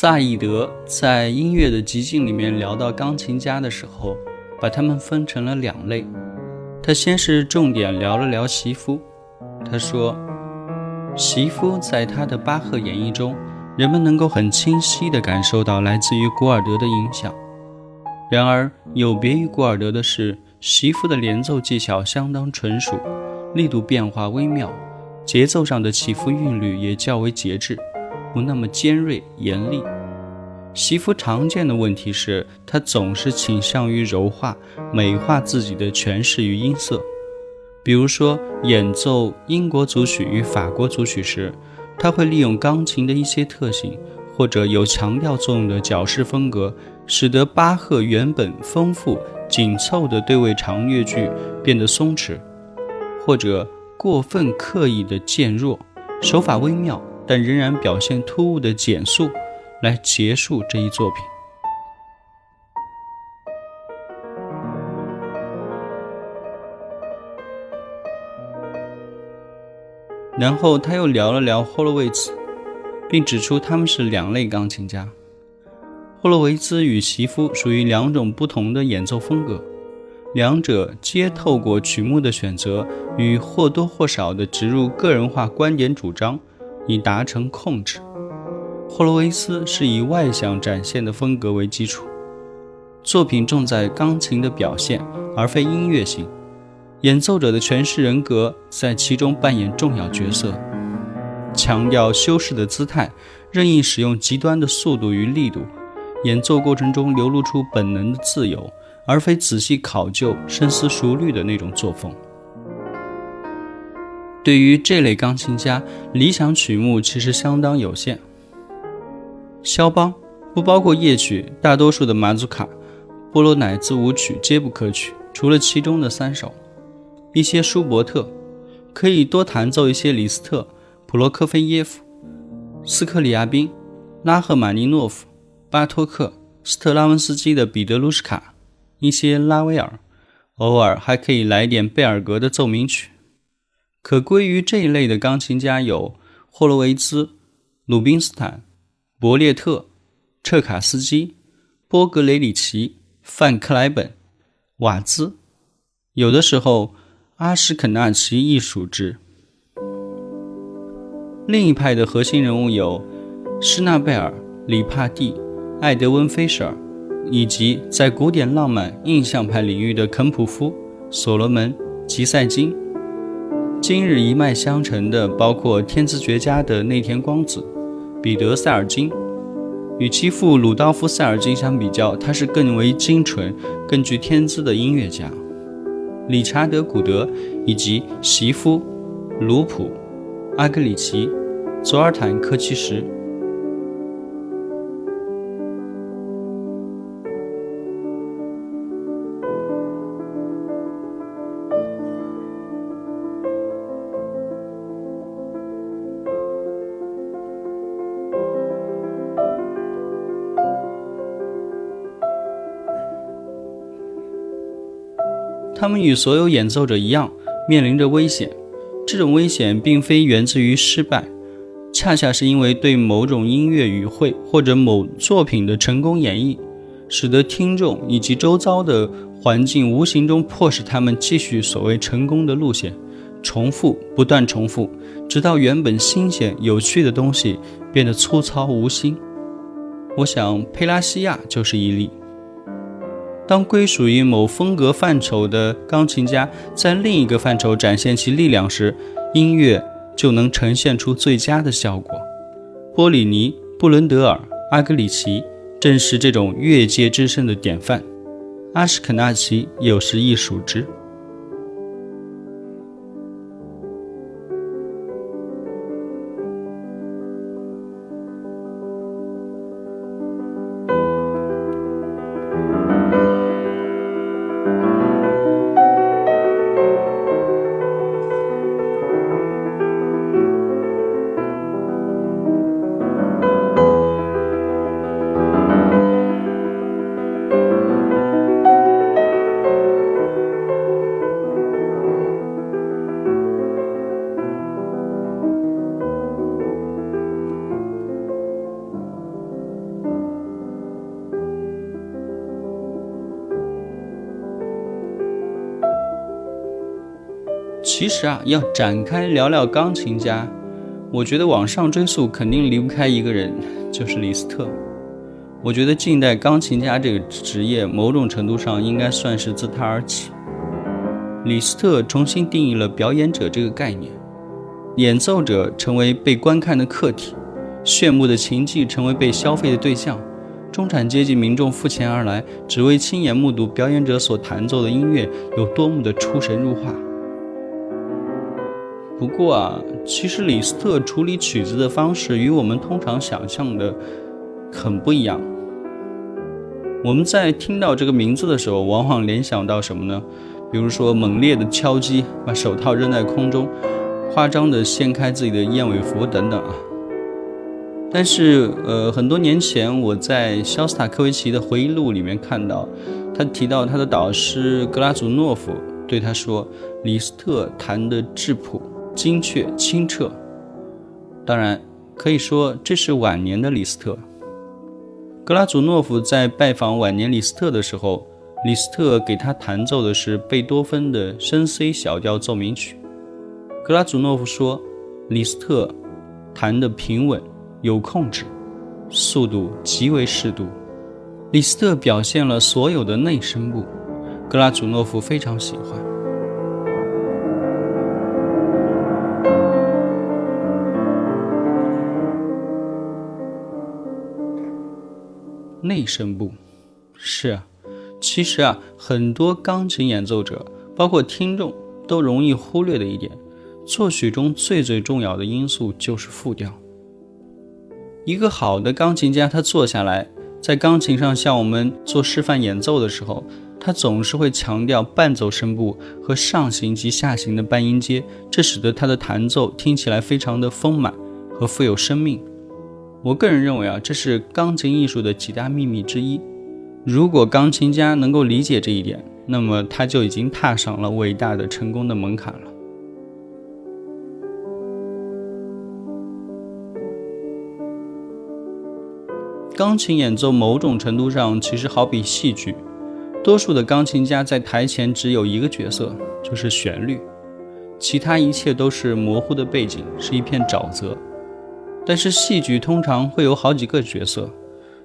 萨义德在《音乐的极境》里面聊到钢琴家的时候，把他们分成了两类。他先是重点聊了聊席夫。他说，席夫在他的巴赫演绎中，人们能够很清晰地感受到来自于古尔德的影响。然而，有别于古尔德的是，席夫的连奏技巧相当纯熟，力度变化微妙，节奏上的起伏韵律也较为节制。不那么尖锐严厉。媳妇常见的问题是，他总是倾向于柔化、美化自己的诠释与音色。比如说，演奏英国组曲与法国组曲时，他会利用钢琴的一些特性，或者有强调作用的矫饰风格，使得巴赫原本丰富紧凑的对位长乐句变得松弛，或者过分刻意的渐弱，手法微妙。但仍然表现突兀的减速，来结束这一作品。然后他又聊了聊霍洛维兹，并指出他们是两类钢琴家。霍洛维兹与席夫属于两种不同的演奏风格，两者皆透过曲目的选择与或多或少的植入个人化观点主张。以达成控制。霍洛维斯是以外向展现的风格为基础，作品重在钢琴的表现，而非音乐性。演奏者的诠释人格在其中扮演重要角色，强调修饰的姿态，任意使用极端的速度与力度。演奏过程中流露出本能的自由，而非仔细考究、深思熟虑的那种作风。对于这类钢琴家，理想曲目其实相当有限。肖邦不包括夜曲，大多数的马祖卡、波罗乃兹舞曲皆不可取，除了其中的三首。一些舒伯特可以多弹奏一些李斯特、普罗科菲耶夫、斯克里亚宾、拉赫玛尼诺夫、巴托克、斯特拉文斯基的彼得卢什卡，一些拉威尔，偶尔还可以来点贝尔格的奏鸣曲。可归于这一类的钢琴家有霍洛维兹、鲁宾斯坦、伯列特、彻卡斯基、波格雷里奇、范克莱本、瓦兹，有的时候阿什肯纳奇亦属之。另一派的核心人物有施纳贝尔、里帕蒂、艾德温·菲舍尔，以及在古典浪漫印象派领域的肯普夫、所罗门、吉塞金。今日一脉相承的，包括天资绝佳的内田光子、彼得·塞尔金。与其父鲁道夫·塞尔金相比较，他是更为精纯、更具天资的音乐家。理查德·古德以及席夫、卢普、阿格里奇、佐尔坦·科奇什。他们与所有演奏者一样，面临着危险。这种危险并非源自于失败，恰恰是因为对某种音乐语汇或者某作品的成功演绎，使得听众以及周遭的环境无形中迫使他们继续所谓成功的路线，重复，不断重复，直到原本新鲜有趣的东西变得粗糙无心。我想，佩拉西亚就是一例。当归属于某风格范畴的钢琴家在另一个范畴展现其力量时，音乐就能呈现出最佳的效果。波里尼、布伦德尔、阿格里奇正是这种越界之声的典范，阿什肯纳奇有时亦属之。其实啊，要展开聊聊钢琴家，我觉得往上追溯肯定离不开一个人，就是李斯特。我觉得近代钢琴家这个职业，某种程度上应该算是自他而起。李斯特重新定义了表演者这个概念，演奏者成为被观看的客体，炫目的琴技成为被消费的对象，中产阶级民众付钱而来，只为亲眼目睹表演者所弹奏的音乐有多么的出神入化。不过啊，其实李斯特处理曲子的方式与我们通常想象的很不一样。我们在听到这个名字的时候，往往联想到什么呢？比如说猛烈的敲击，把手套扔在空中，夸张的掀开自己的燕尾服等等啊。但是，呃，很多年前我在肖斯塔科维奇的回忆录里面看到，他提到他的导师格拉祖诺夫对他说：“李斯特弹的质朴。”精确清澈，当然可以说这是晚年的李斯特。格拉祖诺夫在拜访晚年李斯特的时候，李斯特给他弹奏的是贝多芬的深 C 小调奏鸣曲。格拉祖诺夫说，李斯特弹得平稳有控制，速度极为适度。李斯特表现了所有的内声部，格拉祖诺夫非常喜欢。内声部，是啊，其实啊，很多钢琴演奏者，包括听众，都容易忽略的一点，作曲中最最重要的因素就是复调。一个好的钢琴家，他坐下来在钢琴上向我们做示范演奏的时候，他总是会强调伴奏声部和上行及下行的半音阶，这使得他的弹奏听起来非常的丰满和富有生命。我个人认为啊，这是钢琴艺术的几大秘密之一。如果钢琴家能够理解这一点，那么他就已经踏上了伟大的成功的门槛了。钢琴演奏某种程度上其实好比戏剧，多数的钢琴家在台前只有一个角色，就是旋律，其他一切都是模糊的背景，是一片沼泽。但是戏剧通常会有好几个角色，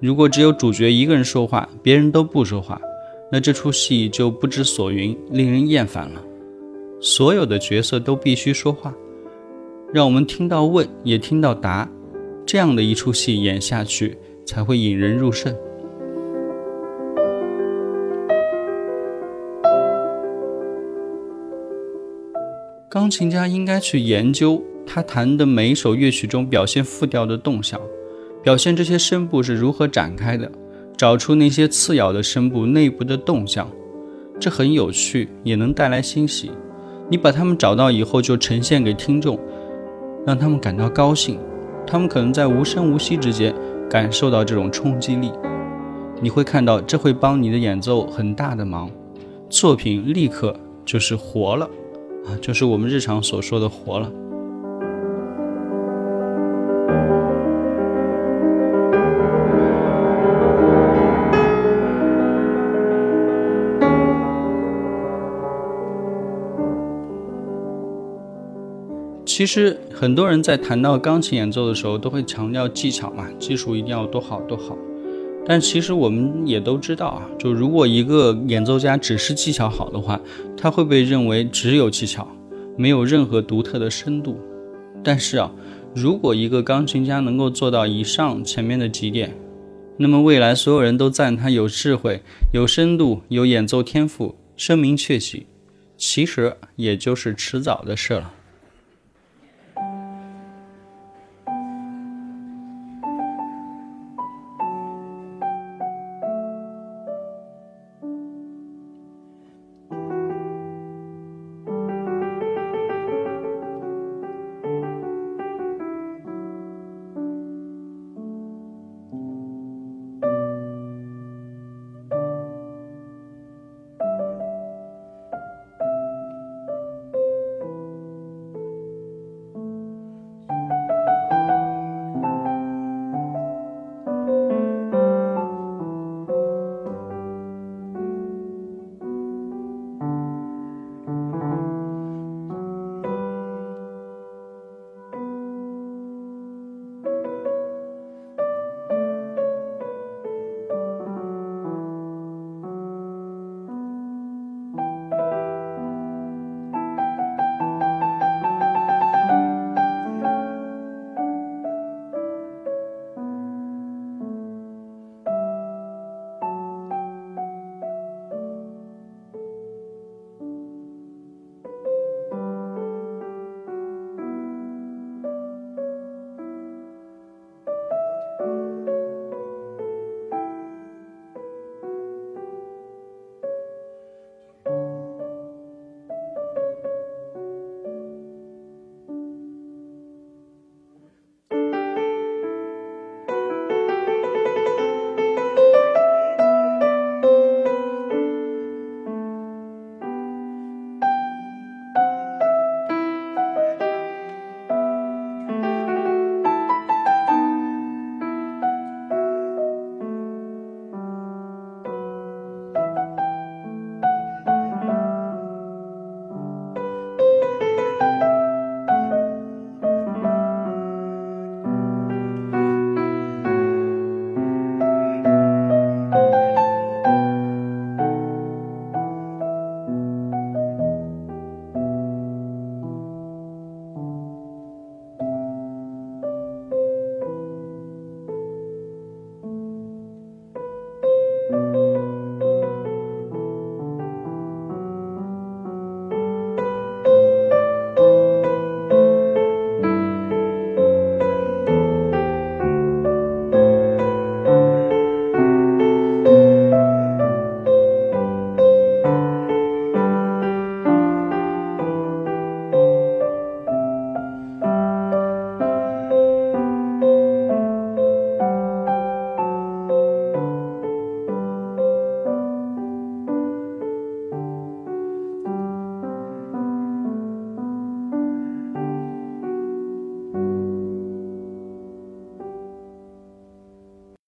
如果只有主角一个人说话，别人都不说话，那这出戏就不知所云，令人厌烦了。所有的角色都必须说话，让我们听到问，也听到答，这样的一出戏演下去才会引人入胜。钢琴家应该去研究。他弹的每一首乐曲中表现复调的动向，表现这些声部是如何展开的，找出那些次要的声部内部的动向，这很有趣，也能带来欣喜。你把它们找到以后，就呈现给听众，让他们感到高兴。他们可能在无声无息之间感受到这种冲击力。你会看到，这会帮你的演奏很大的忙。作品立刻就是活了，啊，就是我们日常所说的活了。其实很多人在谈到钢琴演奏的时候，都会强调技巧嘛，技术一定要多好多好。但其实我们也都知道啊，就如果一个演奏家只是技巧好的话，他会被认为只有技巧，没有任何独特的深度。但是啊，如果一个钢琴家能够做到以上前面的几点，那么未来所有人都赞他有智慧、有深度、有演奏天赋，声名鹊起，其实也就是迟早的事了。